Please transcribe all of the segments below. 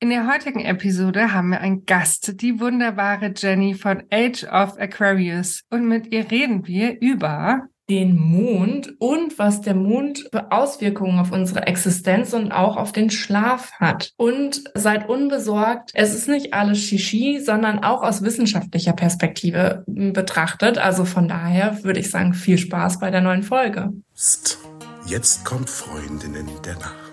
In der heutigen Episode haben wir einen Gast, die wunderbare Jenny von Age of Aquarius. Und mit ihr reden wir über den Mond und was der Mond für Auswirkungen auf unsere Existenz und auch auf den Schlaf hat. Und seid unbesorgt, es ist nicht alles Shishi, sondern auch aus wissenschaftlicher Perspektive betrachtet. Also von daher würde ich sagen, viel Spaß bei der neuen Folge. Jetzt kommt Freundinnen der Nacht.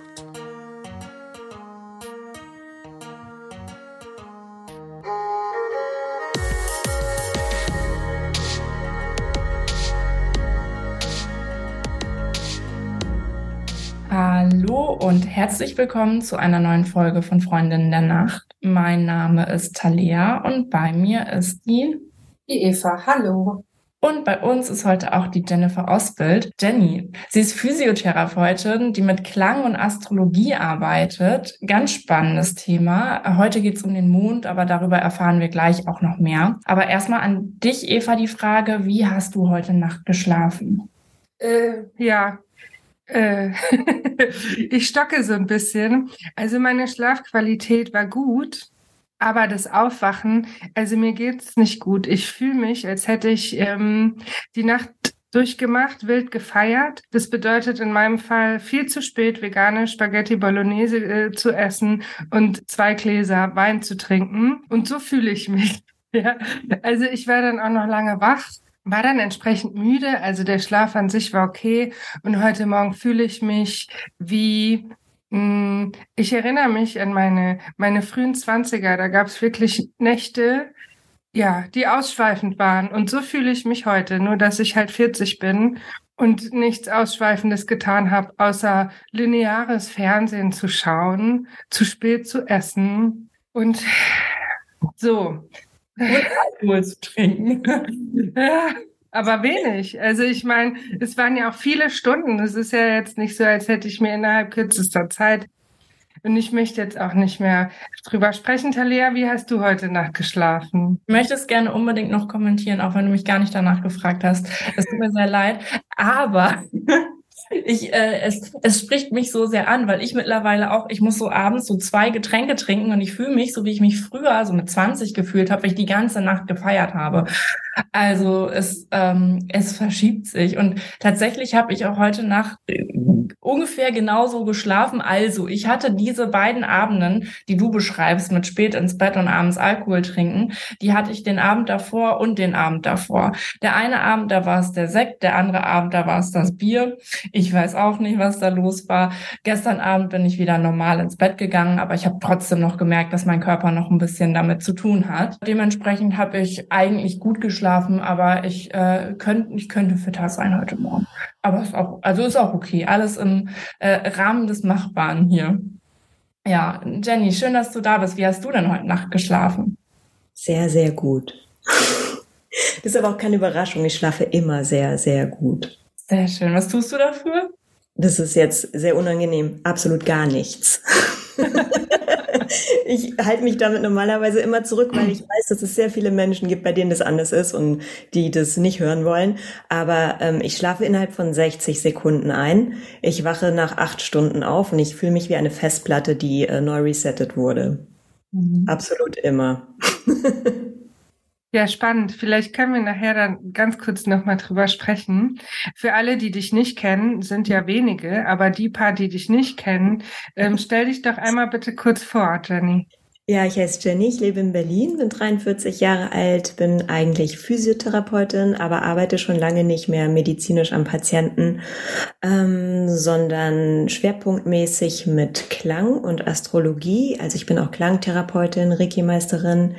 Hallo und herzlich willkommen zu einer neuen Folge von Freundinnen der Nacht. Mein Name ist Talia und bei mir ist die, die Eva. Hallo. Und bei uns ist heute auch die Jennifer Osbild. Jenny, sie ist Physiotherapeutin, die mit Klang und Astrologie arbeitet. Ganz spannendes Thema. Heute geht es um den Mond, aber darüber erfahren wir gleich auch noch mehr. Aber erstmal an dich, Eva, die Frage, wie hast du heute Nacht geschlafen? Äh, ja, äh, ich stocke so ein bisschen. Also meine Schlafqualität war gut, aber das Aufwachen, also mir geht's nicht gut. Ich fühle mich, als hätte ich ähm, die Nacht durchgemacht, wild gefeiert. Das bedeutet in meinem Fall viel zu spät vegane Spaghetti Bolognese äh, zu essen und zwei Gläser Wein zu trinken. Und so fühle ich mich. Ja, also ich war dann auch noch lange wach war dann entsprechend müde. Also der Schlaf an sich war okay. Und heute Morgen fühle ich mich wie, mh, hm, ich erinnere mich an meine, meine frühen Zwanziger. Da gab es wirklich Nächte, ja, die ausschweifend waren. Und so fühle ich mich heute. Nur, dass ich halt 40 bin und nichts Ausschweifendes getan habe, außer lineares Fernsehen zu schauen, zu spät zu essen und so und Alkohol zu trinken. ja, aber wenig. Also ich meine, es waren ja auch viele Stunden. Es ist ja jetzt nicht so, als hätte ich mir innerhalb kürzester Zeit und ich möchte jetzt auch nicht mehr drüber sprechen. Talia, wie hast du heute Nacht geschlafen? Ich möchte es gerne unbedingt noch kommentieren, auch wenn du mich gar nicht danach gefragt hast. Es tut mir sehr leid. Aber ich, äh, es, es spricht mich so sehr an, weil ich mittlerweile auch, ich muss so abends so zwei Getränke trinken und ich fühle mich so, wie ich mich früher so mit 20 gefühlt habe, weil ich die ganze Nacht gefeiert habe. Also es, ähm, es verschiebt sich. Und tatsächlich habe ich auch heute Nacht äh, ungefähr genauso geschlafen. Also ich hatte diese beiden Abenden, die du beschreibst, mit spät ins Bett und abends Alkohol trinken, die hatte ich den Abend davor und den Abend davor. Der eine Abend, da war es der Sekt, der andere Abend, da war es das Bier. Ich weiß auch nicht, was da los war. Gestern Abend bin ich wieder normal ins Bett gegangen, aber ich habe trotzdem noch gemerkt, dass mein Körper noch ein bisschen damit zu tun hat. Dementsprechend habe ich eigentlich gut geschlafen geschlafen, aber ich, äh, könnt, ich könnte fitter sein heute Morgen. Aber ist auch, also ist auch okay. Alles im äh, Rahmen des Machbaren hier. Ja, Jenny, schön, dass du da bist. Wie hast du denn heute Nacht geschlafen? Sehr, sehr gut. Das ist aber auch keine Überraschung. Ich schlafe immer sehr, sehr gut. Sehr schön. Was tust du dafür? Das ist jetzt sehr unangenehm. Absolut gar nichts. ich halte mich damit normalerweise immer zurück, weil ich weiß, dass es sehr viele Menschen gibt, bei denen das anders ist und die das nicht hören wollen. Aber ähm, ich schlafe innerhalb von 60 Sekunden ein. Ich wache nach acht Stunden auf und ich fühle mich wie eine Festplatte, die äh, neu resettet wurde. Mhm. Absolut immer. Ja, spannend. Vielleicht können wir nachher dann ganz kurz nochmal drüber sprechen. Für alle, die dich nicht kennen, sind ja wenige, aber die paar, die dich nicht kennen, ähm, stell dich doch einmal bitte kurz vor, Jenny. Ja, ich heiße Jenny, ich lebe in Berlin, bin 43 Jahre alt, bin eigentlich Physiotherapeutin, aber arbeite schon lange nicht mehr medizinisch am Patienten, ähm, sondern schwerpunktmäßig mit Klang und Astrologie. Also ich bin auch Klangtherapeutin, Reiki-Meisterin.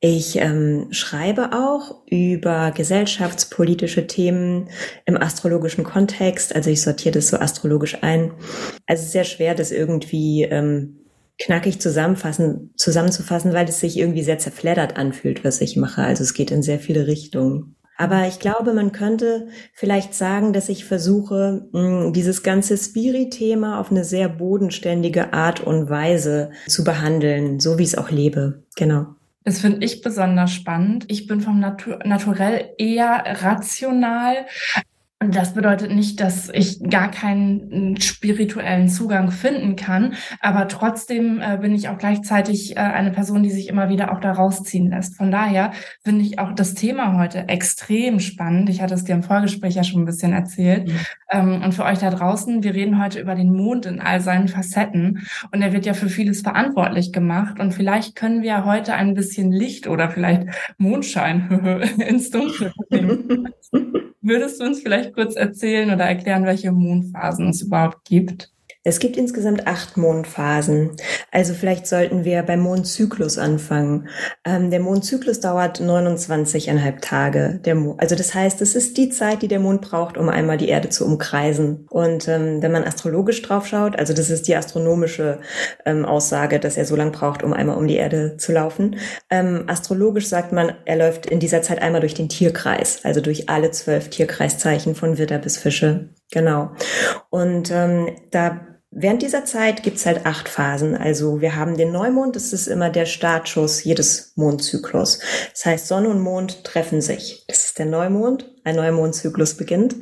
Ich ähm, schreibe auch über gesellschaftspolitische Themen im astrologischen Kontext. Also ich sortiere das so astrologisch ein. Also sehr schwer, das irgendwie ähm, knackig zusammenfassen, zusammenzufassen, weil es sich irgendwie sehr zerfleddert anfühlt, was ich mache. Also es geht in sehr viele Richtungen. Aber ich glaube, man könnte vielleicht sagen, dass ich versuche, dieses ganze Spirit-Thema auf eine sehr bodenständige Art und Weise zu behandeln, so wie ich es auch lebe. Genau. Das finde ich besonders spannend. Ich bin vom Natur Naturell eher rational, das bedeutet nicht, dass ich gar keinen spirituellen Zugang finden kann, aber trotzdem äh, bin ich auch gleichzeitig äh, eine Person, die sich immer wieder auch da rausziehen lässt. Von daher finde ich auch das Thema heute extrem spannend. Ich hatte es dir im Vorgespräch ja schon ein bisschen erzählt. Mhm. Ähm, und für euch da draußen, wir reden heute über den Mond in all seinen Facetten und er wird ja für vieles verantwortlich gemacht und vielleicht können wir heute ein bisschen Licht oder vielleicht Mondschein ins Dunkle bringen. Würdest du uns vielleicht kurz erzählen oder erklären, welche Mondphasen es überhaupt gibt? Es gibt insgesamt acht Mondphasen. Also vielleicht sollten wir beim Mondzyklus anfangen. Ähm, der Mondzyklus dauert 29,5 Tage. Also das heißt, es ist die Zeit, die der Mond braucht, um einmal die Erde zu umkreisen. Und ähm, wenn man astrologisch drauf schaut, also das ist die astronomische ähm, Aussage, dass er so lange braucht, um einmal um die Erde zu laufen. Ähm, astrologisch sagt man, er läuft in dieser Zeit einmal durch den Tierkreis, also durch alle zwölf Tierkreiszeichen von Widder bis Fische. Genau. Und ähm, da Während dieser Zeit gibt's halt acht Phasen. Also wir haben den Neumond, das ist immer der Startschuss jedes Mondzyklus. Das heißt, Sonne und Mond treffen sich. Das ist der Neumond, ein neuer Mondzyklus beginnt.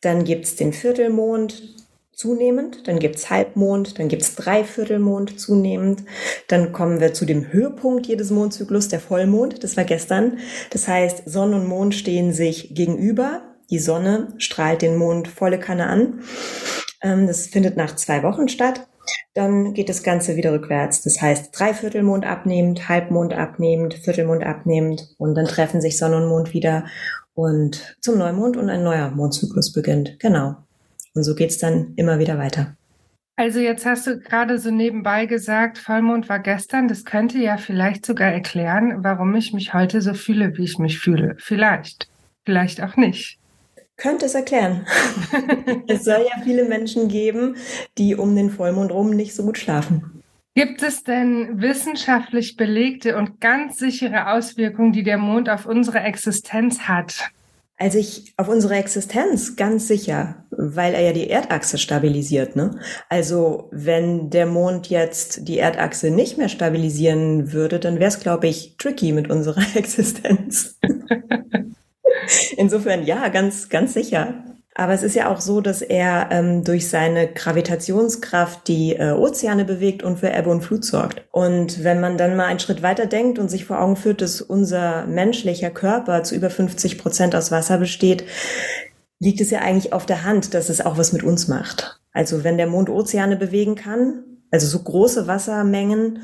Dann gibt's den Viertelmond zunehmend, dann gibt's Halbmond, dann gibt's Dreiviertelmond zunehmend. Dann kommen wir zu dem Höhepunkt jedes Mondzyklus, der Vollmond, das war gestern. Das heißt, Sonne und Mond stehen sich gegenüber. Die Sonne strahlt den Mond volle Kanne an. Ähm, das findet nach zwei Wochen statt. Dann geht das Ganze wieder rückwärts. Das heißt, Dreiviertelmond abnehmend, Halbmond abnehmend, Viertelmond abnehmend und dann treffen sich Sonne und Mond wieder und zum Neumond und ein neuer Mondzyklus beginnt. Genau. Und so geht's dann immer wieder weiter. Also jetzt hast du gerade so nebenbei gesagt, Vollmond war gestern. Das könnte ja vielleicht sogar erklären, warum ich mich heute so fühle, wie ich mich fühle. Vielleicht. Vielleicht auch nicht könnte es erklären. es soll ja viele Menschen geben, die um den Vollmond rum nicht so gut schlafen. Gibt es denn wissenschaftlich belegte und ganz sichere Auswirkungen, die der Mond auf unsere Existenz hat? Also ich auf unsere Existenz ganz sicher, weil er ja die Erdachse stabilisiert. Ne? Also wenn der Mond jetzt die Erdachse nicht mehr stabilisieren würde, dann wäre es, glaube ich, tricky mit unserer Existenz. Insofern ja, ganz, ganz sicher. Aber es ist ja auch so, dass er ähm, durch seine Gravitationskraft die äh, Ozeane bewegt und für Ebbe und Flut sorgt. Und wenn man dann mal einen Schritt weiter denkt und sich vor Augen führt, dass unser menschlicher Körper zu über 50 Prozent aus Wasser besteht, liegt es ja eigentlich auf der Hand, dass es auch was mit uns macht. Also wenn der Mond Ozeane bewegen kann, also so große Wassermengen,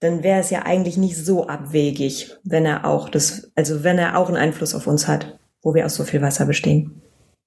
dann wäre es ja eigentlich nicht so abwegig, wenn er auch das, also wenn er auch einen Einfluss auf uns hat, wo wir aus so viel Wasser bestehen.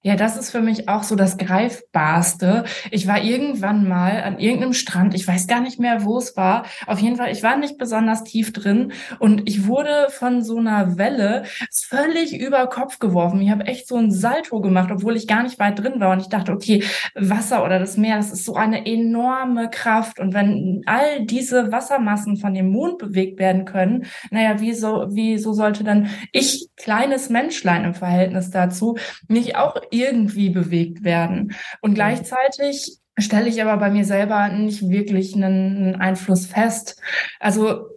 Ja, das ist für mich auch so das Greifbarste. Ich war irgendwann mal an irgendeinem Strand, ich weiß gar nicht mehr, wo es war. Auf jeden Fall, ich war nicht besonders tief drin und ich wurde von so einer Welle völlig über Kopf geworfen. Ich habe echt so ein Salto gemacht, obwohl ich gar nicht weit drin war. Und ich dachte, okay, Wasser oder das Meer, das ist so eine enorme Kraft. Und wenn all diese Wassermassen von dem Mond bewegt werden können, naja, wieso, wieso sollte dann ich, kleines Menschlein im Verhältnis dazu, nicht auch irgendwie bewegt werden. Und gleichzeitig stelle ich aber bei mir selber nicht wirklich einen, Einfluss fest. Also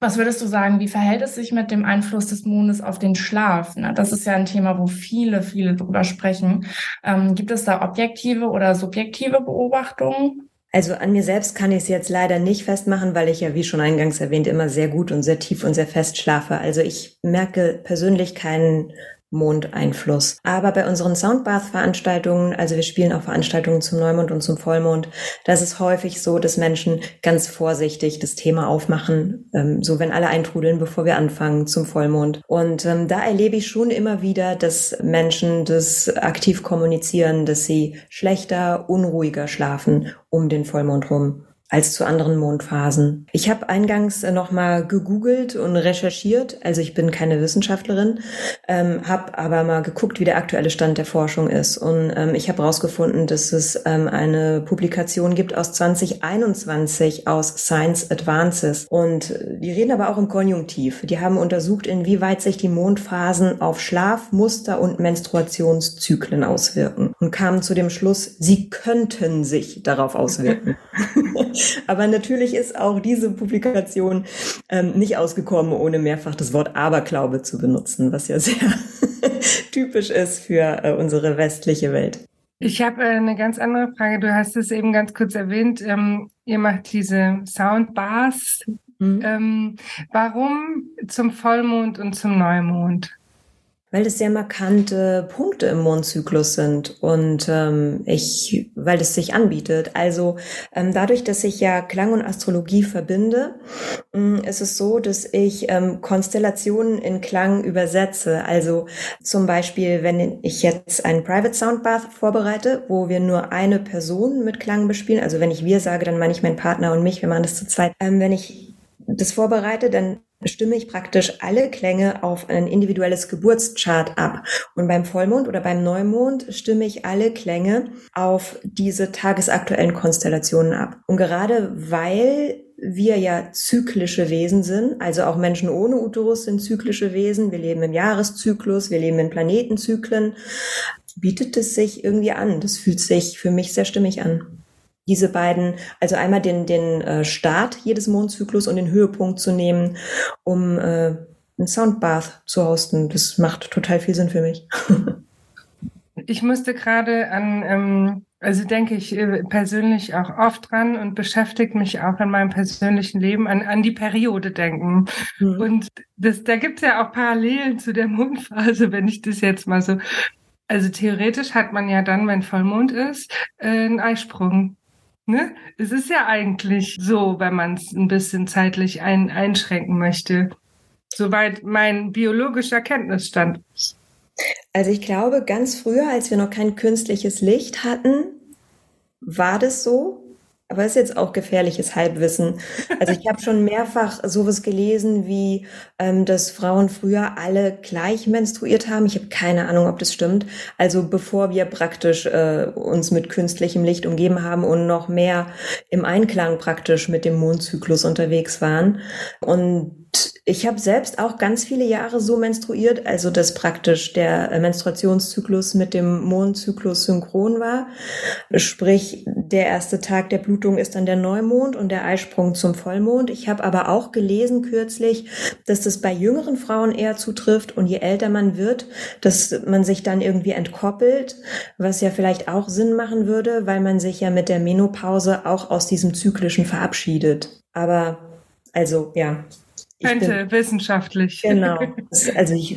was würdest du sagen, wie verhält es sich mit dem Einfluss des Mondes auf den Schlaf? Das ist ja ein Thema, wo viele, viele drüber sprechen. Ähm, gibt es da objektive oder subjektive Beobachtungen? Also an mir selbst kann ich es jetzt leider nicht festmachen, weil ich ja, wie schon eingangs erwähnt, immer sehr gut und sehr tief und sehr fest schlafe. Also ich merke persönlich keinen Mondeinfluss. Aber bei unseren Soundbath-Veranstaltungen, also wir spielen auch Veranstaltungen zum Neumond und zum Vollmond, da ist häufig so, dass Menschen ganz vorsichtig das Thema aufmachen, ähm, so wenn alle eintrudeln, bevor wir anfangen zum Vollmond. Und ähm, da erlebe ich schon immer wieder, dass Menschen das aktiv kommunizieren, dass sie schlechter, unruhiger schlafen um den Vollmond rum als zu anderen Mondphasen. Ich habe eingangs äh, nochmal gegoogelt und recherchiert, also ich bin keine Wissenschaftlerin, ähm, habe aber mal geguckt, wie der aktuelle Stand der Forschung ist. Und ähm, ich habe herausgefunden, dass es ähm, eine Publikation gibt aus 2021 aus Science Advances. Und äh, die reden aber auch im Konjunktiv. Die haben untersucht, inwieweit sich die Mondphasen auf Schlaf, Muster und Menstruationszyklen auswirken und kamen zu dem Schluss, sie könnten sich darauf auswirken. Aber natürlich ist auch diese Publikation ähm, nicht ausgekommen, ohne mehrfach das Wort Aberglaube zu benutzen, was ja sehr typisch ist für äh, unsere westliche Welt. Ich habe äh, eine ganz andere Frage. Du hast es eben ganz kurz erwähnt. Ähm, ihr macht diese Soundbars. Mhm. Ähm, warum zum Vollmond und zum Neumond? Weil es sehr markante Punkte im Mondzyklus sind und ähm, ich, weil es sich anbietet. Also ähm, dadurch, dass ich ja Klang und Astrologie verbinde, ähm, ist es so, dass ich ähm, Konstellationen in Klang übersetze. Also zum Beispiel, wenn ich jetzt einen Private Soundbath vorbereite, wo wir nur eine Person mit Klang bespielen, also wenn ich wir sage, dann meine ich meinen Partner und mich, wir machen das zu zweit. Ähm, wenn ich das vorbereite, dann stimme ich praktisch alle Klänge auf ein individuelles Geburtschart ab. Und beim Vollmond oder beim Neumond stimme ich alle Klänge auf diese tagesaktuellen Konstellationen ab. Und gerade weil wir ja zyklische Wesen sind, also auch Menschen ohne Uterus sind zyklische Wesen, wir leben im Jahreszyklus, wir leben in Planetenzyklen, bietet es sich irgendwie an. Das fühlt sich für mich sehr stimmig an diese beiden, also einmal den, den äh, Start jedes Mondzyklus und den Höhepunkt zu nehmen, um äh, ein Soundbath zu hosten. Das macht total viel Sinn für mich. ich musste gerade an, ähm, also denke ich äh, persönlich auch oft dran und beschäftigt mich auch in meinem persönlichen Leben an, an die Periode denken. Mhm. Und das, da gibt es ja auch Parallelen zu der Mondphase, wenn ich das jetzt mal so also theoretisch hat man ja dann, wenn Vollmond ist, äh, einen Eisprung. Ne? Es ist ja eigentlich so, wenn man es ein bisschen zeitlich ein, einschränken möchte. Soweit mein biologischer Kenntnisstand. Also ich glaube, ganz früher, als wir noch kein künstliches Licht hatten, war das so. Aber ist jetzt auch gefährliches Halbwissen. Also ich habe schon mehrfach sowas gelesen, wie ähm, dass Frauen früher alle gleich menstruiert haben. Ich habe keine Ahnung, ob das stimmt. Also bevor wir praktisch äh, uns mit künstlichem Licht umgeben haben und noch mehr im Einklang praktisch mit dem Mondzyklus unterwegs waren. Und ich habe selbst auch ganz viele Jahre so menstruiert, also dass praktisch der Menstruationszyklus mit dem Mondzyklus synchron war. Sprich, der erste Tag der Blutung ist dann der Neumond und der Eisprung zum Vollmond. Ich habe aber auch gelesen kürzlich, dass das bei jüngeren Frauen eher zutrifft und je älter man wird, dass man sich dann irgendwie entkoppelt, was ja vielleicht auch Sinn machen würde, weil man sich ja mit der Menopause auch aus diesem Zyklischen verabschiedet. Aber also ja, könnte wissenschaftlich. Genau. Also ich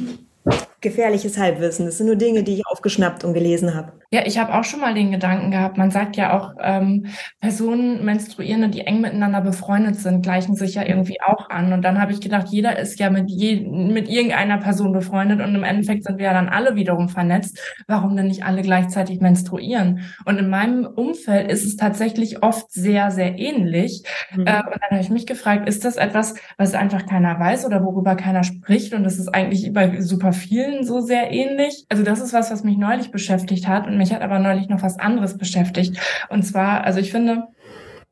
gefährliches Halbwissen. Das sind nur Dinge, die ich aufgeschnappt und gelesen habe. Ja, ich habe auch schon mal den Gedanken gehabt. Man sagt ja auch, ähm, Personen, Menstruierende, die eng miteinander befreundet sind, gleichen sich ja irgendwie auch an. Und dann habe ich gedacht, jeder ist ja mit, je, mit irgendeiner Person befreundet und im Endeffekt sind wir ja dann alle wiederum vernetzt. Warum denn nicht alle gleichzeitig menstruieren? Und in meinem Umfeld ist es tatsächlich oft sehr, sehr ähnlich. Mhm. Äh, und dann habe ich mich gefragt, ist das etwas, was einfach keiner weiß oder worüber keiner spricht? Und das ist eigentlich bei super vielen so sehr ähnlich. Also das ist was, was mich neulich beschäftigt hat. Und mich hat aber neulich noch was anderes beschäftigt. Und zwar, also ich finde,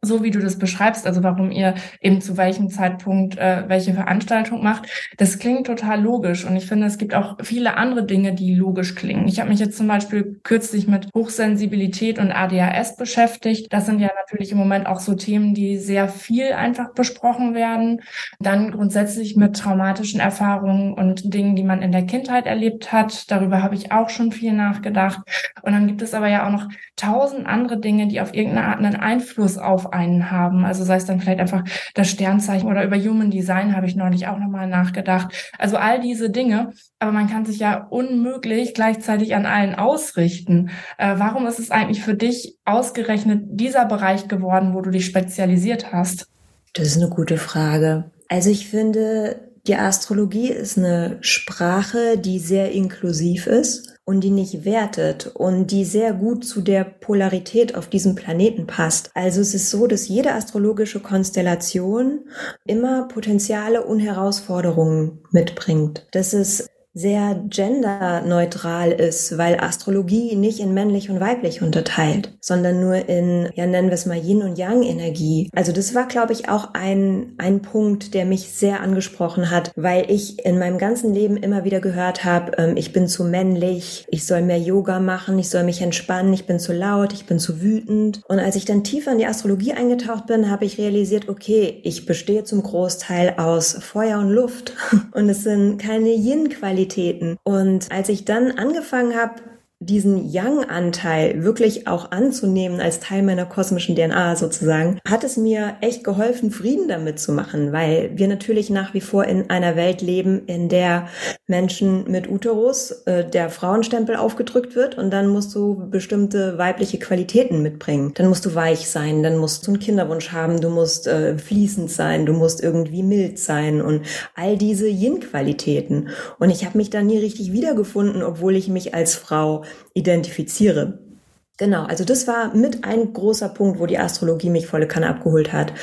so wie du das beschreibst, also warum ihr eben zu welchem Zeitpunkt äh, welche Veranstaltung macht, das klingt total logisch. Und ich finde, es gibt auch viele andere Dinge, die logisch klingen. Ich habe mich jetzt zum Beispiel kürzlich mit Hochsensibilität und ADHS beschäftigt. Das sind ja natürlich im Moment auch so Themen, die sehr viel einfach besprochen werden. Dann grundsätzlich mit traumatischen Erfahrungen und Dingen, die man in der Kindheit erlebt hat. Darüber habe ich auch schon viel nachgedacht. Und dann gibt es aber ja auch noch tausend andere Dinge, die auf irgendeine Art einen Einfluss auf einen haben. Also sei es dann vielleicht einfach das Sternzeichen oder über Human Design habe ich neulich auch nochmal nachgedacht. Also all diese Dinge, aber man kann sich ja unmöglich gleichzeitig an allen ausrichten. Äh, warum ist es eigentlich für dich ausgerechnet dieser Bereich geworden, wo du dich spezialisiert hast? Das ist eine gute Frage. Also ich finde, die Astrologie ist eine Sprache, die sehr inklusiv ist und die nicht wertet und die sehr gut zu der Polarität auf diesem Planeten passt. Also es ist so, dass jede astrologische Konstellation immer Potenziale und Herausforderungen mitbringt. Das ist sehr genderneutral ist, weil Astrologie nicht in männlich und weiblich unterteilt, sondern nur in, ja nennen wir es mal Yin und Yang Energie. Also das war, glaube ich, auch ein, ein Punkt, der mich sehr angesprochen hat, weil ich in meinem ganzen Leben immer wieder gehört habe, ähm, ich bin zu männlich, ich soll mehr Yoga machen, ich soll mich entspannen, ich bin zu laut, ich bin zu wütend. Und als ich dann tiefer in die Astrologie eingetaucht bin, habe ich realisiert, okay, ich bestehe zum Großteil aus Feuer und Luft und es sind keine Yin-Qualitäten Qualitäten. Und als ich dann angefangen habe, diesen Yang-Anteil wirklich auch anzunehmen als Teil meiner kosmischen DNA sozusagen, hat es mir echt geholfen, Frieden damit zu machen, weil wir natürlich nach wie vor in einer Welt leben, in der Menschen mit Uterus äh, der Frauenstempel aufgedrückt wird und dann musst du bestimmte weibliche Qualitäten mitbringen. Dann musst du weich sein, dann musst du einen Kinderwunsch haben, du musst äh, fließend sein, du musst irgendwie mild sein und all diese Yin-Qualitäten. Und ich habe mich da nie richtig wiedergefunden, obwohl ich mich als Frau identifiziere. Genau, also das war mit ein großer Punkt, wo die Astrologie mich volle Kanne abgeholt hat.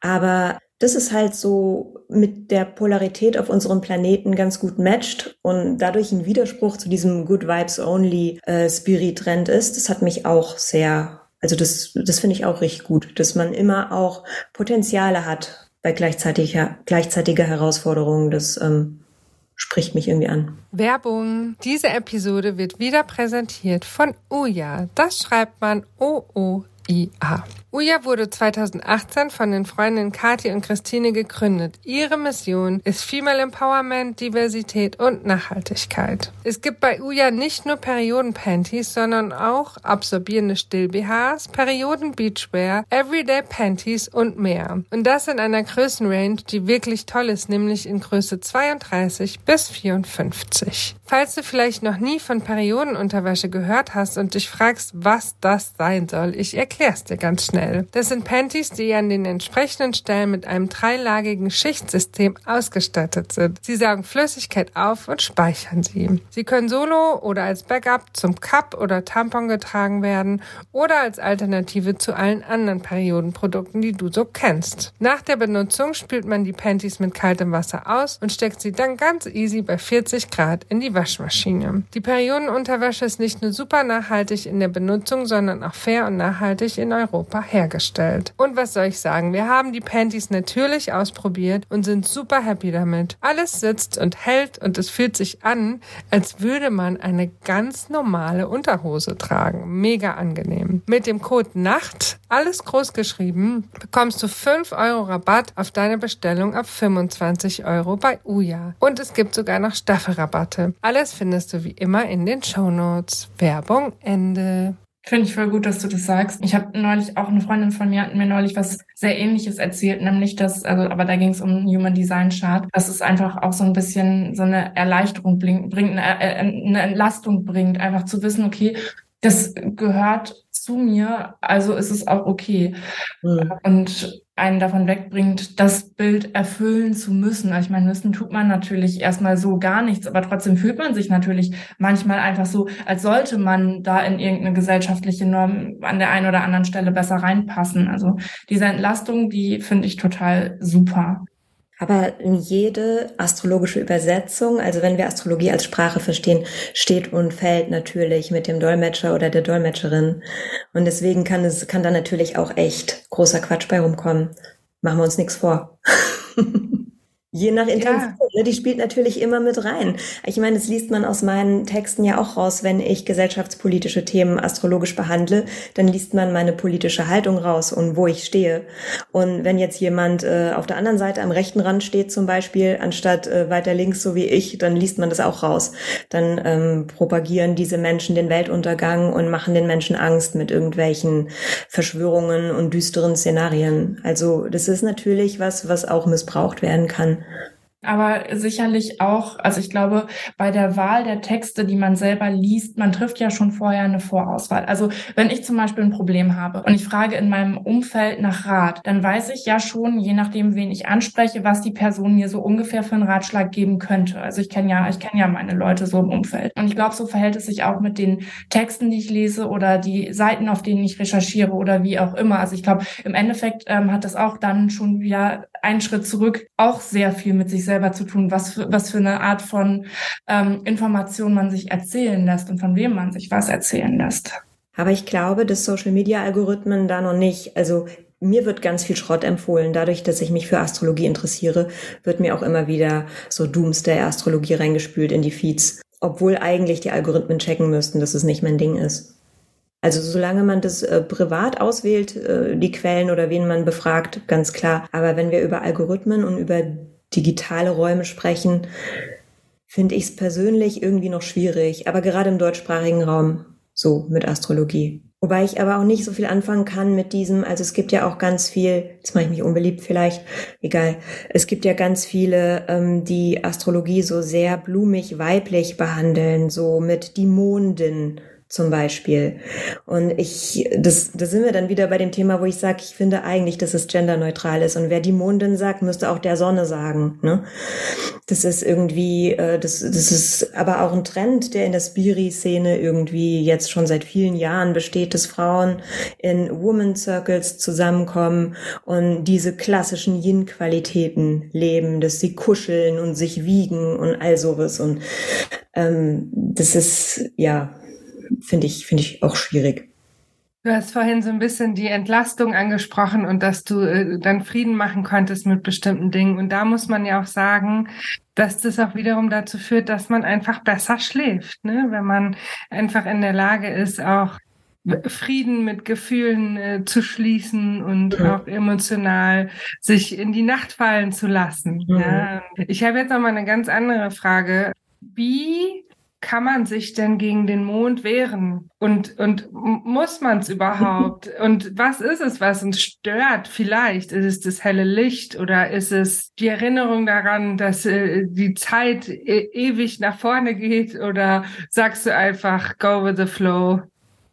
Aber das ist halt so mit der Polarität auf unserem Planeten ganz gut matcht und dadurch ein Widerspruch zu diesem Good Vibes Only äh, Spirit Trend ist. Das hat mich auch sehr, also das, das finde ich auch richtig gut, dass man immer auch Potenziale hat bei gleichzeitiger, gleichzeitiger Herausforderungen. Das ähm, spricht mich irgendwie an. Werbung. Diese Episode wird wieder präsentiert von Uja. Das schreibt man O-O-I-A. Uja wurde 2018 von den Freundinnen Kathi und Christine gegründet. Ihre Mission ist Female Empowerment, Diversität und Nachhaltigkeit. Es gibt bei Uja nicht nur Perioden-Panties, sondern auch absorbierende Still-BHs, Perioden-Beachwear, Everyday Panties und mehr. Und das in einer Größenrange, die wirklich toll ist, nämlich in Größe 32 bis 54. Falls du vielleicht noch nie von Periodenunterwäsche gehört hast und dich fragst, was das sein soll, ich erklär's dir ganz schnell. Das sind Panties, die an den entsprechenden Stellen mit einem dreilagigen Schichtsystem ausgestattet sind. Sie saugen Flüssigkeit auf und speichern sie. Sie können solo oder als Backup zum Cup oder Tampon getragen werden oder als Alternative zu allen anderen Periodenprodukten, die du so kennst. Nach der Benutzung spült man die Panties mit kaltem Wasser aus und steckt sie dann ganz easy bei 40 Grad in die Waschmaschine. Die Periodenunterwäsche ist nicht nur super nachhaltig in der Benutzung, sondern auch fair und nachhaltig in Europa hergestellt. Und was soll ich sagen? Wir haben die Panties natürlich ausprobiert und sind super happy damit. Alles sitzt und hält und es fühlt sich an, als würde man eine ganz normale Unterhose tragen. Mega angenehm. Mit dem Code NACHT, alles groß geschrieben, bekommst du 5 Euro Rabatt auf deine Bestellung ab 25 Euro bei Uja. Und es gibt sogar noch Staffelrabatte. Alles findest du wie immer in den Show Notes. Werbung Ende. Finde ich voll gut, dass du das sagst. Ich habe neulich auch eine Freundin von mir hat mir neulich was sehr ähnliches erzählt, nämlich dass, also aber da ging es um Human Design Chart, dass es einfach auch so ein bisschen so eine Erleichterung bringt, eine, äh, eine Entlastung bringt, einfach zu wissen, okay, das gehört zu mir, also ist es auch okay. Mhm. Und einen davon wegbringt, das Bild erfüllen zu müssen. Also ich meine, müssen tut man natürlich erstmal so gar nichts, aber trotzdem fühlt man sich natürlich manchmal einfach so, als sollte man da in irgendeine gesellschaftliche Norm an der einen oder anderen Stelle besser reinpassen. Also diese Entlastung, die finde ich total super. Aber jede astrologische Übersetzung, also wenn wir Astrologie als Sprache verstehen, steht und fällt natürlich mit dem Dolmetscher oder der Dolmetscherin. Und deswegen kann es, kann da natürlich auch echt großer Quatsch bei rumkommen. Machen wir uns nichts vor. Je nach Intention. Ja. Ne, die spielt natürlich immer mit rein. Ich meine, das liest man aus meinen Texten ja auch raus, wenn ich gesellschaftspolitische Themen astrologisch behandle, dann liest man meine politische Haltung raus und wo ich stehe. Und wenn jetzt jemand äh, auf der anderen Seite am rechten Rand steht zum Beispiel, anstatt äh, weiter links so wie ich, dann liest man das auch raus. Dann ähm, propagieren diese Menschen den Weltuntergang und machen den Menschen Angst mit irgendwelchen Verschwörungen und düsteren Szenarien. Also das ist natürlich was, was auch missbraucht werden kann aber sicherlich auch, also ich glaube, bei der Wahl der Texte, die man selber liest, man trifft ja schon vorher eine Vorauswahl. Also wenn ich zum Beispiel ein Problem habe und ich frage in meinem Umfeld nach Rat, dann weiß ich ja schon, je nachdem, wen ich anspreche, was die Person mir so ungefähr für einen Ratschlag geben könnte. Also ich kenne ja, ich kenne ja meine Leute so im Umfeld. Und ich glaube, so verhält es sich auch mit den Texten, die ich lese oder die Seiten, auf denen ich recherchiere oder wie auch immer. Also ich glaube, im Endeffekt ähm, hat das auch dann schon wieder einen Schritt zurück auch sehr viel mit sich selber zu tun, was für, was für eine Art von ähm, Information man sich erzählen lässt und von wem man sich was erzählen lässt. Aber ich glaube, dass Social-Media-Algorithmen da noch nicht, also mir wird ganz viel Schrott empfohlen. Dadurch, dass ich mich für Astrologie interessiere, wird mir auch immer wieder so Doomsday-Astrologie reingespült in die Feeds. Obwohl eigentlich die Algorithmen checken müssten, dass es nicht mein Ding ist. Also solange man das äh, privat auswählt, äh, die Quellen oder wen man befragt, ganz klar. Aber wenn wir über Algorithmen und über digitale Räume sprechen, finde ich es persönlich irgendwie noch schwierig, aber gerade im deutschsprachigen Raum so mit Astrologie. Wobei ich aber auch nicht so viel anfangen kann mit diesem, also es gibt ja auch ganz viel, jetzt mache ich mich unbeliebt vielleicht, egal, es gibt ja ganz viele, ähm, die Astrologie so sehr blumig weiblich behandeln, so mit die Mondin zum Beispiel. Und ich, das, da sind wir dann wieder bei dem Thema, wo ich sage, ich finde eigentlich, dass es genderneutral ist. Und wer die Mondin sagt, müsste auch der Sonne sagen. Ne? Das ist irgendwie, äh, das, das ist aber auch ein Trend, der in der Spiri-Szene irgendwie jetzt schon seit vielen Jahren besteht, dass Frauen in Woman Circles zusammenkommen und diese klassischen Yin-Qualitäten leben, dass sie kuscheln und sich wiegen und all sowas. Und ähm, das ist, ja, finde ich, finde ich auch schwierig. Du hast vorhin so ein bisschen die Entlastung angesprochen und dass du äh, dann Frieden machen konntest mit bestimmten Dingen. Und da muss man ja auch sagen, dass das auch wiederum dazu führt, dass man einfach besser schläft, ne? wenn man einfach in der Lage ist, auch Frieden mit Gefühlen äh, zu schließen und ja. auch emotional sich in die Nacht fallen zu lassen. Ja. ja. Ich habe jetzt noch mal eine ganz andere Frage. Wie kann man sich denn gegen den Mond wehren? Und, und muss man es überhaupt? Und was ist es, was uns stört? Vielleicht ist es das helle Licht oder ist es die Erinnerung daran, dass äh, die Zeit e ewig nach vorne geht? Oder sagst du einfach, go with the flow?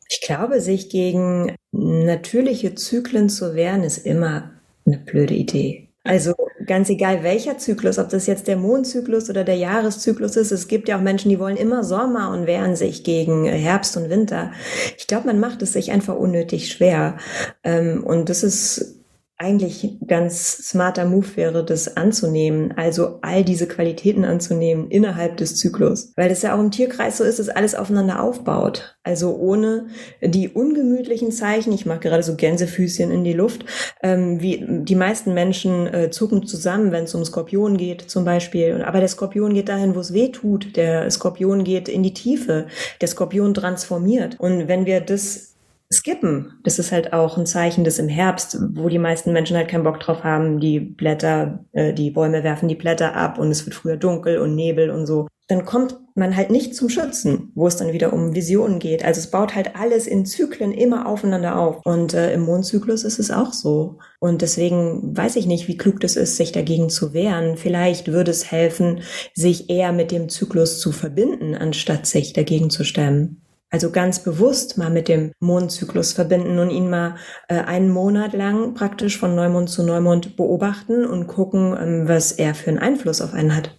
Ich glaube, sich gegen natürliche Zyklen zu wehren, ist immer eine blöde Idee. Also ganz egal welcher Zyklus, ob das jetzt der Mondzyklus oder der Jahreszyklus ist, es gibt ja auch Menschen, die wollen immer Sommer und wehren sich gegen Herbst und Winter. Ich glaube, man macht es sich einfach unnötig schwer. Ähm, und das ist eigentlich ganz smarter Move wäre, das anzunehmen, also all diese Qualitäten anzunehmen innerhalb des Zyklus, weil das ja auch im Tierkreis so ist, dass alles aufeinander aufbaut. Also ohne die ungemütlichen Zeichen, ich mache gerade so Gänsefüßchen in die Luft, ähm, wie die meisten Menschen äh, zucken zusammen, wenn es um Skorpion geht zum Beispiel. Aber der Skorpion geht dahin, wo es weh tut. Der Skorpion geht in die Tiefe. Der Skorpion transformiert. Und wenn wir das skippen. Das ist halt auch ein Zeichen des im Herbst, wo die meisten Menschen halt keinen Bock drauf haben. Die Blätter, äh, die Bäume werfen die Blätter ab und es wird früher dunkel und Nebel und so. Dann kommt man halt nicht zum Schützen, wo es dann wieder um Visionen geht. Also es baut halt alles in Zyklen immer aufeinander auf. Und äh, im Mondzyklus ist es auch so. Und deswegen weiß ich nicht, wie klug das ist, sich dagegen zu wehren. Vielleicht würde es helfen, sich eher mit dem Zyklus zu verbinden, anstatt sich dagegen zu stemmen. Also ganz bewusst mal mit dem Mondzyklus verbinden und ihn mal äh, einen Monat lang praktisch von Neumond zu Neumond beobachten und gucken, ähm, was er für einen Einfluss auf einen hat.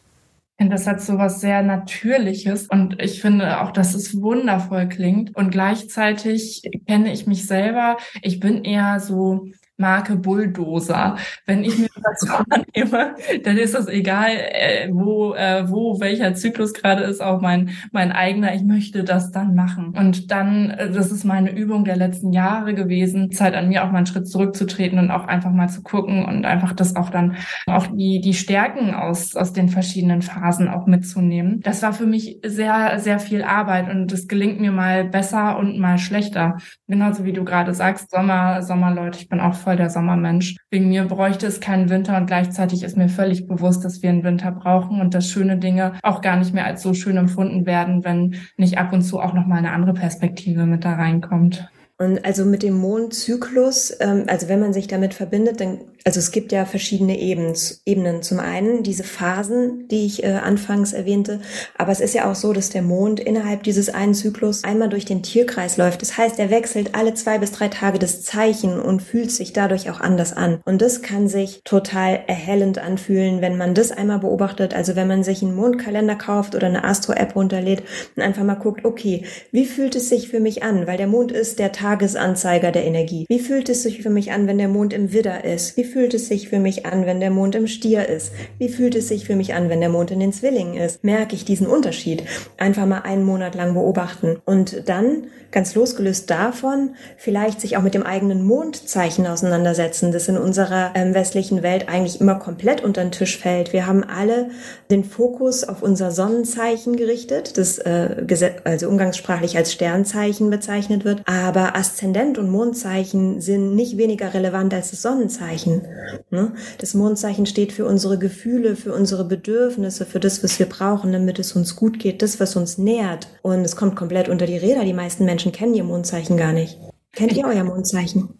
Das hat so was sehr Natürliches und ich finde auch, dass es wundervoll klingt. Und gleichzeitig kenne ich mich selber. Ich bin eher so Marke Bulldozer. Wenn ich mir das vornehme, dann ist das egal, äh, wo, äh, wo welcher Zyklus gerade ist, auch mein, mein eigener. Ich möchte das dann machen. Und dann, äh, das ist meine Übung der letzten Jahre gewesen, Zeit an mir auch mal einen Schritt zurückzutreten und auch einfach mal zu gucken und einfach das auch dann, auch die, die Stärken aus, aus den verschiedenen Phasen auch mitzunehmen. Das war für mich sehr, sehr viel Arbeit und es gelingt mir mal besser und mal schlechter. Genauso wie du gerade sagst, Sommer, Sommerleute, ich bin auch voll voll der Sommermensch. Wegen mir bräuchte es keinen Winter und gleichzeitig ist mir völlig bewusst, dass wir einen Winter brauchen und dass schöne Dinge auch gar nicht mehr als so schön empfunden werden, wenn nicht ab und zu auch noch mal eine andere Perspektive mit da reinkommt. Und also mit dem Mondzyklus, ähm, also wenn man sich damit verbindet, dann also es gibt ja verschiedene Ebenen. Ebenen. Zum einen diese Phasen, die ich äh, anfangs erwähnte, aber es ist ja auch so, dass der Mond innerhalb dieses einen Zyklus einmal durch den Tierkreis läuft. Das heißt, er wechselt alle zwei bis drei Tage das Zeichen und fühlt sich dadurch auch anders an. Und das kann sich total erhellend anfühlen, wenn man das einmal beobachtet. Also wenn man sich einen Mondkalender kauft oder eine Astro-App runterlädt und einfach mal guckt, okay, wie fühlt es sich für mich an? Weil der Mond ist der Tagesanzeiger der Energie. Wie fühlt es sich für mich an, wenn der Mond im Widder ist? Wie fühlt es sich für mich an, wenn der Mond im Stier ist? Wie fühlt es sich für mich an, wenn der Mond in den Zwillingen ist? Merke ich diesen Unterschied? Einfach mal einen Monat lang beobachten und dann ganz losgelöst davon vielleicht sich auch mit dem eigenen Mondzeichen auseinandersetzen, das in unserer ähm, westlichen Welt eigentlich immer komplett unter den Tisch fällt. Wir haben alle den Fokus auf unser Sonnenzeichen gerichtet, das äh, also umgangssprachlich als Sternzeichen bezeichnet wird, aber Aszendent und Mondzeichen sind nicht weniger relevant als das Sonnenzeichen. Ne? Das Mondzeichen steht für unsere Gefühle, für unsere Bedürfnisse, für das, was wir brauchen, damit es uns gut geht, das, was uns nährt. Und es kommt komplett unter die Räder. Die meisten Menschen kennen ihr Mondzeichen gar nicht. Kennt ihr euer Mondzeichen?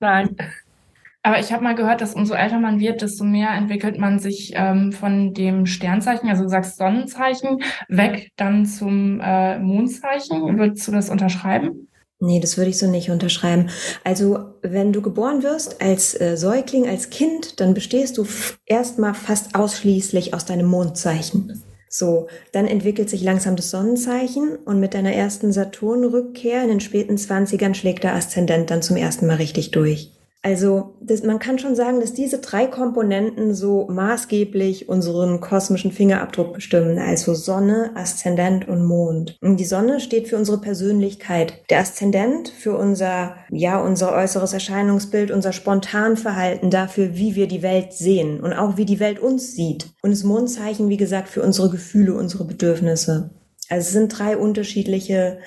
Nein. Aber ich habe mal gehört, dass umso älter man wird, desto mehr entwickelt man sich ähm, von dem Sternzeichen, also du sagst Sonnenzeichen, weg dann zum äh, Mondzeichen. Würdest du das unterschreiben? Nee, das würde ich so nicht unterschreiben. Also, wenn du geboren wirst als äh, Säugling, als Kind, dann bestehst du erstmal fast ausschließlich aus deinem Mondzeichen. So, dann entwickelt sich langsam das Sonnenzeichen und mit deiner ersten Saturn-Rückkehr in den späten Zwanzigern schlägt der Aszendent dann zum ersten Mal richtig durch. Also das, man kann schon sagen, dass diese drei Komponenten so maßgeblich unseren kosmischen Fingerabdruck bestimmen, also Sonne, Aszendent und Mond. Und die Sonne steht für unsere Persönlichkeit, der Aszendent für unser, ja, unser äußeres Erscheinungsbild, unser Spontanverhalten dafür, wie wir die Welt sehen und auch wie die Welt uns sieht. Und das Mondzeichen, wie gesagt, für unsere Gefühle, unsere Bedürfnisse. Also es sind drei unterschiedliche,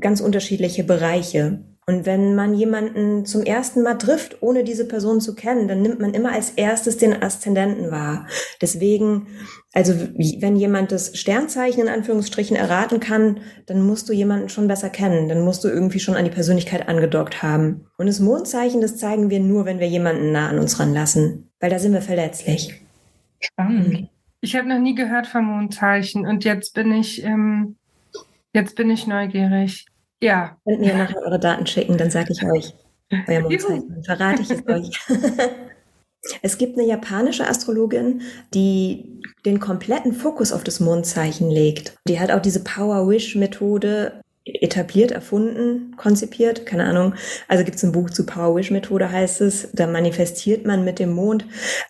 ganz unterschiedliche Bereiche. Und wenn man jemanden zum ersten Mal trifft, ohne diese Person zu kennen, dann nimmt man immer als erstes den Aszendenten wahr. Deswegen, also wenn jemand das Sternzeichen in Anführungsstrichen erraten kann, dann musst du jemanden schon besser kennen. Dann musst du irgendwie schon an die Persönlichkeit angedockt haben. Und das Mondzeichen, das zeigen wir nur, wenn wir jemanden nah an uns ranlassen, weil da sind wir verletzlich. Spannend. Ich habe noch nie gehört vom Mondzeichen und jetzt bin ich, ähm, jetzt bin ich neugierig. Ja. Könnt mir nachher eure Daten schicken, dann sage ich euch euer Mondzeichen. Dann verrate ich es euch. es gibt eine japanische Astrologin, die den kompletten Fokus auf das Mondzeichen legt. Die hat auch diese Power-Wish-Methode etabliert, erfunden, konzipiert, keine Ahnung. Also gibt es ein Buch zu Power Wish Methode heißt es, da manifestiert man mit dem Mond,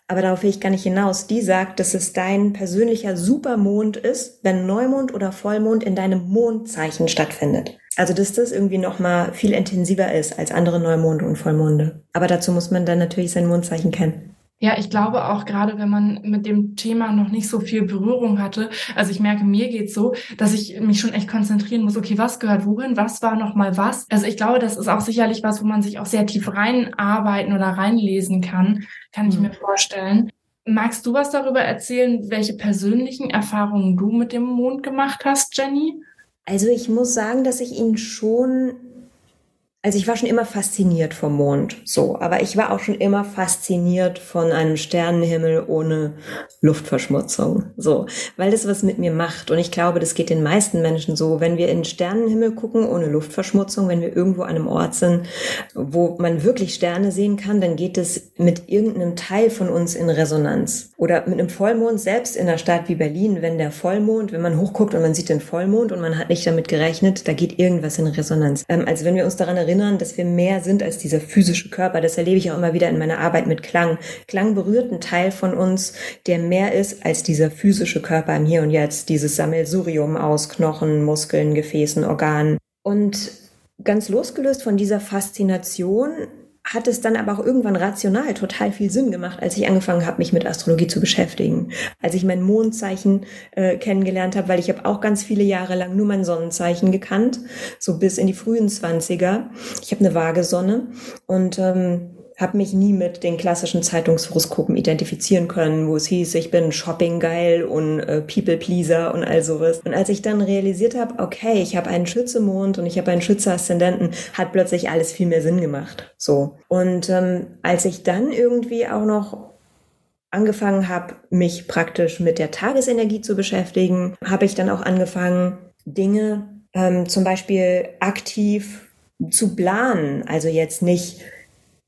aber darauf will ich gar nicht hinaus. Die sagt, dass es dein persönlicher Supermond ist, wenn Neumond oder Vollmond in deinem Mondzeichen stattfindet. Also dass das irgendwie noch mal viel intensiver ist als andere Neumonde und Vollmonde. Aber dazu muss man dann natürlich sein Mondzeichen kennen. Ja, ich glaube auch gerade, wenn man mit dem Thema noch nicht so viel Berührung hatte, also ich merke, mir geht's so, dass ich mich schon echt konzentrieren muss, okay, was gehört wohin, was war noch mal was? Also ich glaube, das ist auch sicherlich was, wo man sich auch sehr tief reinarbeiten oder reinlesen kann, kann ich mhm. mir vorstellen. Magst du was darüber erzählen, welche persönlichen Erfahrungen du mit dem Mond gemacht hast, Jenny? Also ich muss sagen, dass ich ihn schon also ich war schon immer fasziniert vom Mond, so, aber ich war auch schon immer fasziniert von einem Sternenhimmel ohne Luftverschmutzung, so, weil das was mit mir macht. Und ich glaube, das geht den meisten Menschen so, wenn wir in Sternenhimmel gucken ohne Luftverschmutzung, wenn wir irgendwo an einem Ort sind, wo man wirklich Sterne sehen kann, dann geht es mit irgendeinem Teil von uns in Resonanz. Oder mit einem Vollmond selbst in einer Stadt wie Berlin, wenn der Vollmond, wenn man hochguckt und man sieht den Vollmond und man hat nicht damit gerechnet, da geht irgendwas in Resonanz. Ähm, also wenn wir uns daran erinnern, dass wir mehr sind als dieser physische Körper. Das erlebe ich auch immer wieder in meiner Arbeit mit Klang. Klang berührt einen Teil von uns, der mehr ist als dieser physische Körper im Hier und Jetzt, dieses Sammelsurium aus Knochen, Muskeln, Gefäßen, Organen. Und ganz losgelöst von dieser Faszination hat es dann aber auch irgendwann rational total viel Sinn gemacht, als ich angefangen habe, mich mit Astrologie zu beschäftigen. Als ich mein Mondzeichen äh, kennengelernt habe, weil ich habe auch ganz viele Jahre lang nur mein Sonnenzeichen gekannt, so bis in die frühen Zwanziger. Ich habe eine vage Sonne und ähm, habe mich nie mit den klassischen Zeitungshoroskopen identifizieren können, wo es hieß, ich bin Shopping geil und äh, People Pleaser und all sowas. Und als ich dann realisiert habe, okay, ich habe einen Schützemond und ich habe einen Schütze-Aszendenten, hat plötzlich alles viel mehr Sinn gemacht. So. Und ähm, als ich dann irgendwie auch noch angefangen habe, mich praktisch mit der Tagesenergie zu beschäftigen, habe ich dann auch angefangen, Dinge ähm, zum Beispiel aktiv zu planen. Also jetzt nicht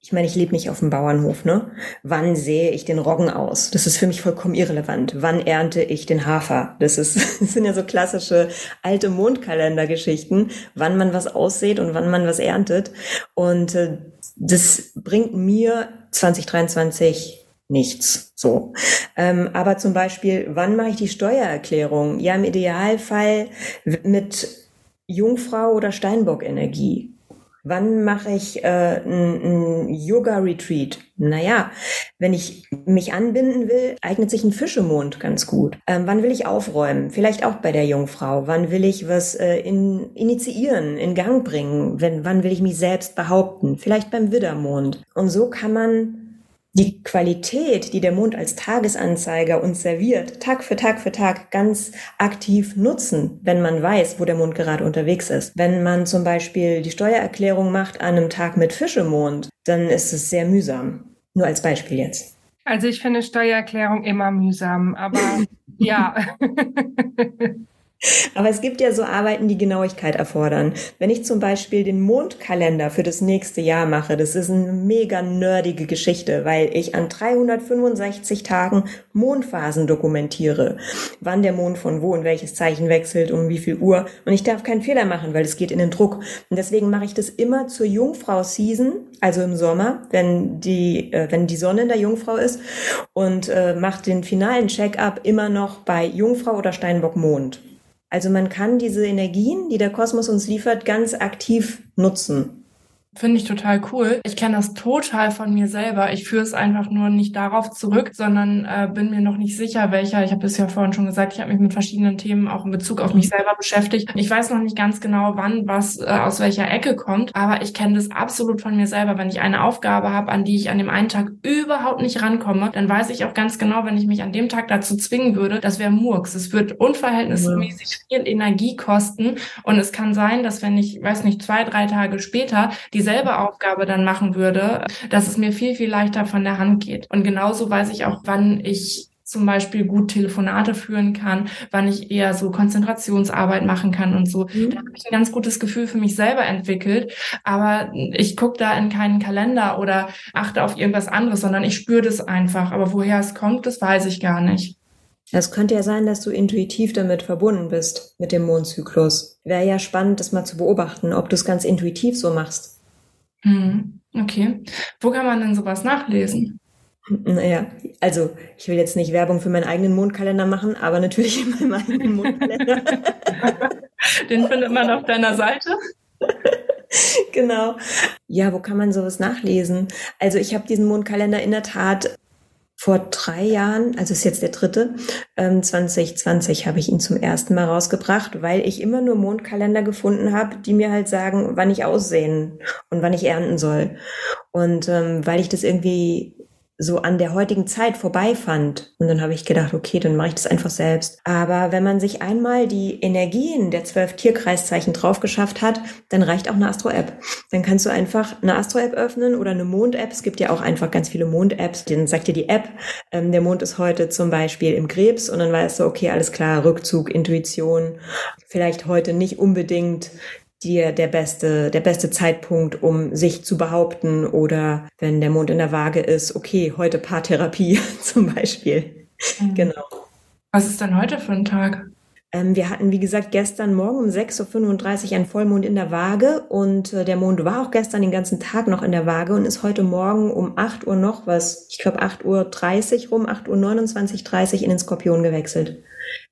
ich meine, ich lebe nicht auf dem Bauernhof, ne? Wann sehe ich den Roggen aus? Das ist für mich vollkommen irrelevant. Wann ernte ich den Hafer? Das, ist, das sind ja so klassische alte Mondkalendergeschichten, wann man was aussät und wann man was erntet. Und äh, das bringt mir 2023 nichts. So. Ähm, aber zum Beispiel, wann mache ich die Steuererklärung? Ja, im Idealfall mit Jungfrau oder Steinbock-Energie Wann mache ich äh, ein, ein Yoga-Retreat? Naja, wenn ich mich anbinden will, eignet sich ein Fischemond ganz gut. Ähm, wann will ich aufräumen? Vielleicht auch bei der Jungfrau. Wann will ich was äh, in, initiieren, in Gang bringen? Wenn, wann will ich mich selbst behaupten? Vielleicht beim Widdermond. Und so kann man die Qualität, die der Mond als Tagesanzeiger uns serviert, Tag für Tag für Tag ganz aktiv nutzen, wenn man weiß, wo der Mond gerade unterwegs ist. Wenn man zum Beispiel die Steuererklärung macht an einem Tag mit Fischemond, dann ist es sehr mühsam. Nur als Beispiel jetzt. Also ich finde Steuererklärung immer mühsam, aber ja. Aber es gibt ja so Arbeiten, die Genauigkeit erfordern. Wenn ich zum Beispiel den Mondkalender für das nächste Jahr mache, das ist eine mega nerdige Geschichte, weil ich an 365 Tagen Mondphasen dokumentiere. Wann der Mond von wo und welches Zeichen wechselt, um wie viel Uhr. Und ich darf keinen Fehler machen, weil es geht in den Druck. Und deswegen mache ich das immer zur Jungfrau-Season, also im Sommer, wenn die, äh, wenn die Sonne in der Jungfrau ist und äh, mache den finalen Check-up immer noch bei Jungfrau oder Steinbock Mond. Also man kann diese Energien, die der Kosmos uns liefert, ganz aktiv nutzen. Finde ich total cool. Ich kenne das total von mir selber. Ich führe es einfach nur nicht darauf zurück, sondern äh, bin mir noch nicht sicher, welcher. Ich habe es ja vorhin schon gesagt, ich habe mich mit verschiedenen Themen auch in Bezug auf mich selber beschäftigt. Ich weiß noch nicht ganz genau, wann was äh, aus welcher Ecke kommt, aber ich kenne das absolut von mir selber. Wenn ich eine Aufgabe habe, an die ich an dem einen Tag überhaupt nicht rankomme, dann weiß ich auch ganz genau, wenn ich mich an dem Tag dazu zwingen würde, das wäre Murks. Es wird unverhältnismäßig viel Energie kosten und es kann sein, dass wenn ich, weiß nicht, zwei, drei Tage später die dieselbe Aufgabe dann machen würde, dass es mir viel, viel leichter von der Hand geht. Und genauso weiß ich auch, wann ich zum Beispiel gut Telefonate führen kann, wann ich eher so Konzentrationsarbeit machen kann und so. Mhm. Da habe ich ein ganz gutes Gefühl für mich selber entwickelt. Aber ich gucke da in keinen Kalender oder achte auf irgendwas anderes, sondern ich spüre das einfach. Aber woher es kommt, das weiß ich gar nicht. Es könnte ja sein, dass du intuitiv damit verbunden bist, mit dem Mondzyklus. Wäre ja spannend, das mal zu beobachten, ob du es ganz intuitiv so machst. Hm, okay. Wo kann man denn sowas nachlesen? Naja, also ich will jetzt nicht Werbung für meinen eigenen Mondkalender machen, aber natürlich in meinem eigenen Mondkalender. Den findet man auf deiner Seite. genau. Ja, wo kann man sowas nachlesen? Also ich habe diesen Mondkalender in der Tat vor drei Jahren, also ist jetzt der dritte, ähm, 2020 habe ich ihn zum ersten Mal rausgebracht, weil ich immer nur Mondkalender gefunden habe, die mir halt sagen, wann ich aussehen und wann ich ernten soll. Und ähm, weil ich das irgendwie so an der heutigen Zeit vorbeifand. Und dann habe ich gedacht, okay, dann mache ich das einfach selbst. Aber wenn man sich einmal die Energien der zwölf Tierkreiszeichen drauf geschafft hat, dann reicht auch eine Astro-App. Dann kannst du einfach eine Astro-App öffnen oder eine Mond-App. Es gibt ja auch einfach ganz viele Mond-Apps. Dann sagt dir die App, ähm, der Mond ist heute zum Beispiel im Krebs und dann weißt du, okay, alles klar, Rückzug, Intuition. Vielleicht heute nicht unbedingt dir der beste, der beste Zeitpunkt, um sich zu behaupten oder wenn der Mond in der Waage ist, okay, heute Paartherapie zum Beispiel. Mhm. Genau. Was ist denn heute für ein Tag? Ähm, wir hatten, wie gesagt, gestern Morgen um 6.35 Uhr einen Vollmond in der Waage und äh, der Mond war auch gestern den ganzen Tag noch in der Waage und ist heute Morgen um 8 Uhr noch was, ich glaube 8.30 Uhr rum, 8.29 Uhr 30 in den Skorpion gewechselt.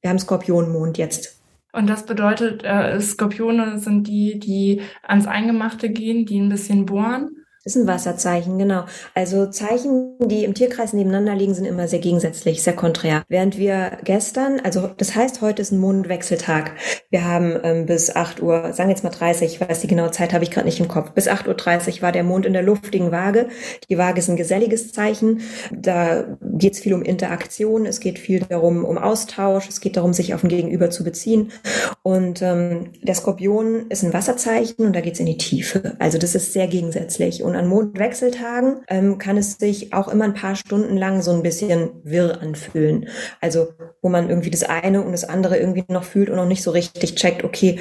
Wir haben Skorpionmond jetzt. Und das bedeutet, äh, Skorpione sind die, die ans Eingemachte gehen, die ein bisschen bohren. Ist ein Wasserzeichen, genau. Also Zeichen, die im Tierkreis nebeneinander liegen, sind immer sehr gegensätzlich, sehr konträr. Während wir gestern, also das heißt, heute ist ein Mondwechseltag. Wir haben ähm, bis 8 Uhr, sagen jetzt mal 30, ich weiß die genaue Zeit habe ich gerade nicht im Kopf. Bis 8.30 Uhr war der Mond in der luftigen Waage. Die Waage ist ein geselliges Zeichen. Da geht es viel um Interaktion, es geht viel darum, um Austausch, es geht darum, sich auf ein Gegenüber zu beziehen. Und ähm, der Skorpion ist ein Wasserzeichen und da geht es in die Tiefe. Also das ist sehr gegensätzlich. Und an Mondwechseltagen ähm, kann es sich auch immer ein paar Stunden lang so ein bisschen wirr anfühlen. Also wo man irgendwie das eine und das andere irgendwie noch fühlt und noch nicht so richtig checkt, okay,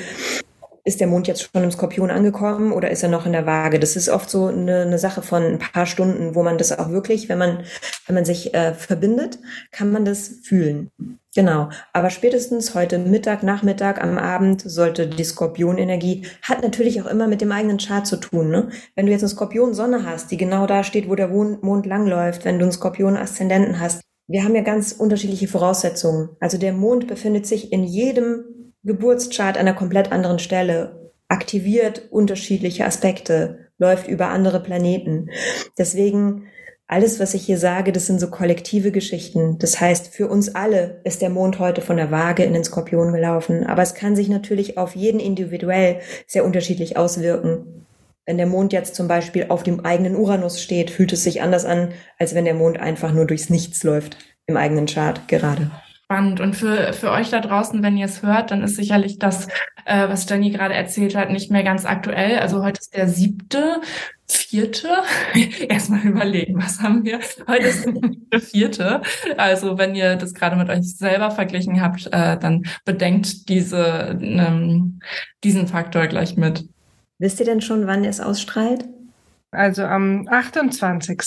ist der Mond jetzt schon im Skorpion angekommen oder ist er noch in der Waage? Das ist oft so eine, eine Sache von ein paar Stunden, wo man das auch wirklich, wenn man, wenn man sich äh, verbindet, kann man das fühlen. Genau. Aber spätestens heute Mittag, Nachmittag, am Abend sollte die Skorpionenergie, hat natürlich auch immer mit dem eigenen Chart zu tun. Ne? Wenn du jetzt eine Skorpion-Sonne hast, die genau da steht, wo der Mond langläuft, wenn du einen Skorpion-Aszendenten hast, wir haben ja ganz unterschiedliche Voraussetzungen. Also der Mond befindet sich in jedem Geburtschart an einer komplett anderen Stelle. aktiviert unterschiedliche Aspekte, läuft über andere Planeten. Deswegen alles, was ich hier sage, das sind so kollektive Geschichten. Das heißt, für uns alle ist der Mond heute von der Waage in den Skorpion gelaufen. Aber es kann sich natürlich auf jeden individuell sehr unterschiedlich auswirken. Wenn der Mond jetzt zum Beispiel auf dem eigenen Uranus steht, fühlt es sich anders an, als wenn der Mond einfach nur durchs Nichts läuft im eigenen Chart gerade spannend. Und für, für euch da draußen, wenn ihr es hört, dann ist sicherlich das, äh, was Jenny gerade erzählt hat, nicht mehr ganz aktuell. Also heute ist der siebte, vierte. Erstmal überlegen, was haben wir? Heute ist der vierte. Also wenn ihr das gerade mit euch selber verglichen habt, äh, dann bedenkt diese, ähm, diesen Faktor gleich mit. Wisst ihr denn schon, wann es ausstrahlt? Also am 28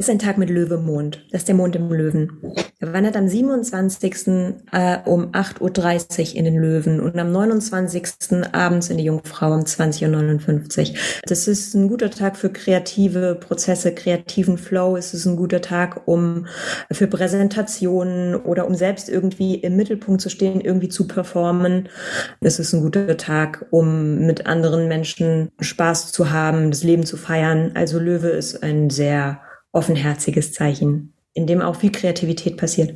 ist ein Tag mit Löwemond. Das ist der Mond im Löwen. Er wandert am 27. Äh, um 8.30 Uhr in den Löwen und am 29. abends in die Jungfrau um 20.59 Uhr. Das ist ein guter Tag für kreative Prozesse, kreativen Flow. Es ist ein guter Tag, um für Präsentationen oder um selbst irgendwie im Mittelpunkt zu stehen, irgendwie zu performen. Es ist ein guter Tag, um mit anderen Menschen Spaß zu haben, das Leben zu feiern. Also Löwe ist ein sehr offenherziges Zeichen, in dem auch viel Kreativität passiert.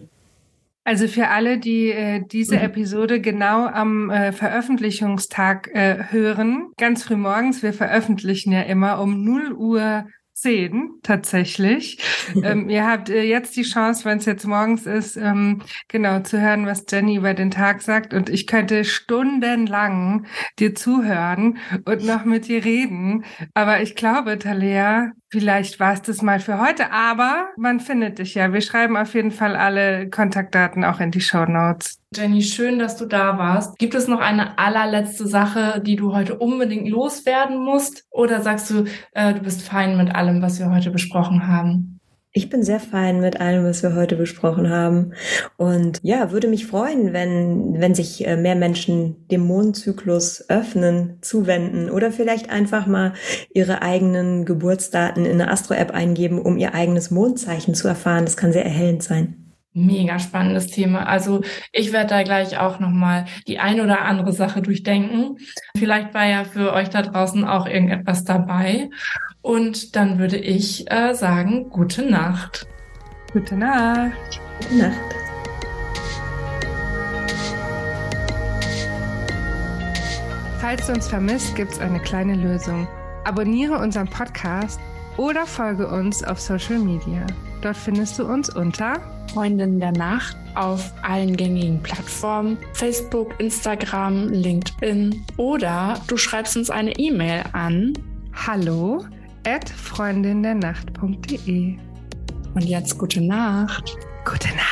Also für alle, die äh, diese mhm. Episode genau am äh, Veröffentlichungstag äh, hören, ganz früh morgens, wir veröffentlichen ja immer um 0 Uhr zehn tatsächlich. ähm, ihr habt äh, jetzt die Chance, wenn es jetzt morgens ist, ähm, genau zu hören, was Jenny über den Tag sagt. Und ich könnte stundenlang dir zuhören und noch mit dir reden. Aber ich glaube, Talea, Vielleicht war es das mal für heute, aber man findet dich ja. Wir schreiben auf jeden Fall alle Kontaktdaten auch in die Show Notes. Jenny, schön, dass du da warst. Gibt es noch eine allerletzte Sache, die du heute unbedingt loswerden musst? Oder sagst du, äh, du bist fein mit allem, was wir heute besprochen haben? Ich bin sehr fein mit allem, was wir heute besprochen haben. Und ja, würde mich freuen, wenn, wenn sich äh, mehr Menschen dem Mondzyklus öffnen, zuwenden oder vielleicht einfach mal ihre eigenen Geburtsdaten in eine Astro-App eingeben, um ihr eigenes Mondzeichen zu erfahren. Das kann sehr erhellend sein. Mega spannendes Thema. Also ich werde da gleich auch nochmal die ein oder andere Sache durchdenken. Vielleicht war ja für euch da draußen auch irgendetwas dabei. Und dann würde ich äh, sagen, gute Nacht. Gute Nacht. Gute Nacht. Falls du uns vermisst, gibt es eine kleine Lösung. Abonniere unseren Podcast oder folge uns auf Social Media. Dort findest du uns unter Freundin der Nacht auf allen gängigen Plattformen, Facebook, Instagram, LinkedIn oder du schreibst uns eine E-Mail an hallo freundindernacht.de. Und jetzt gute Nacht. Gute Nacht.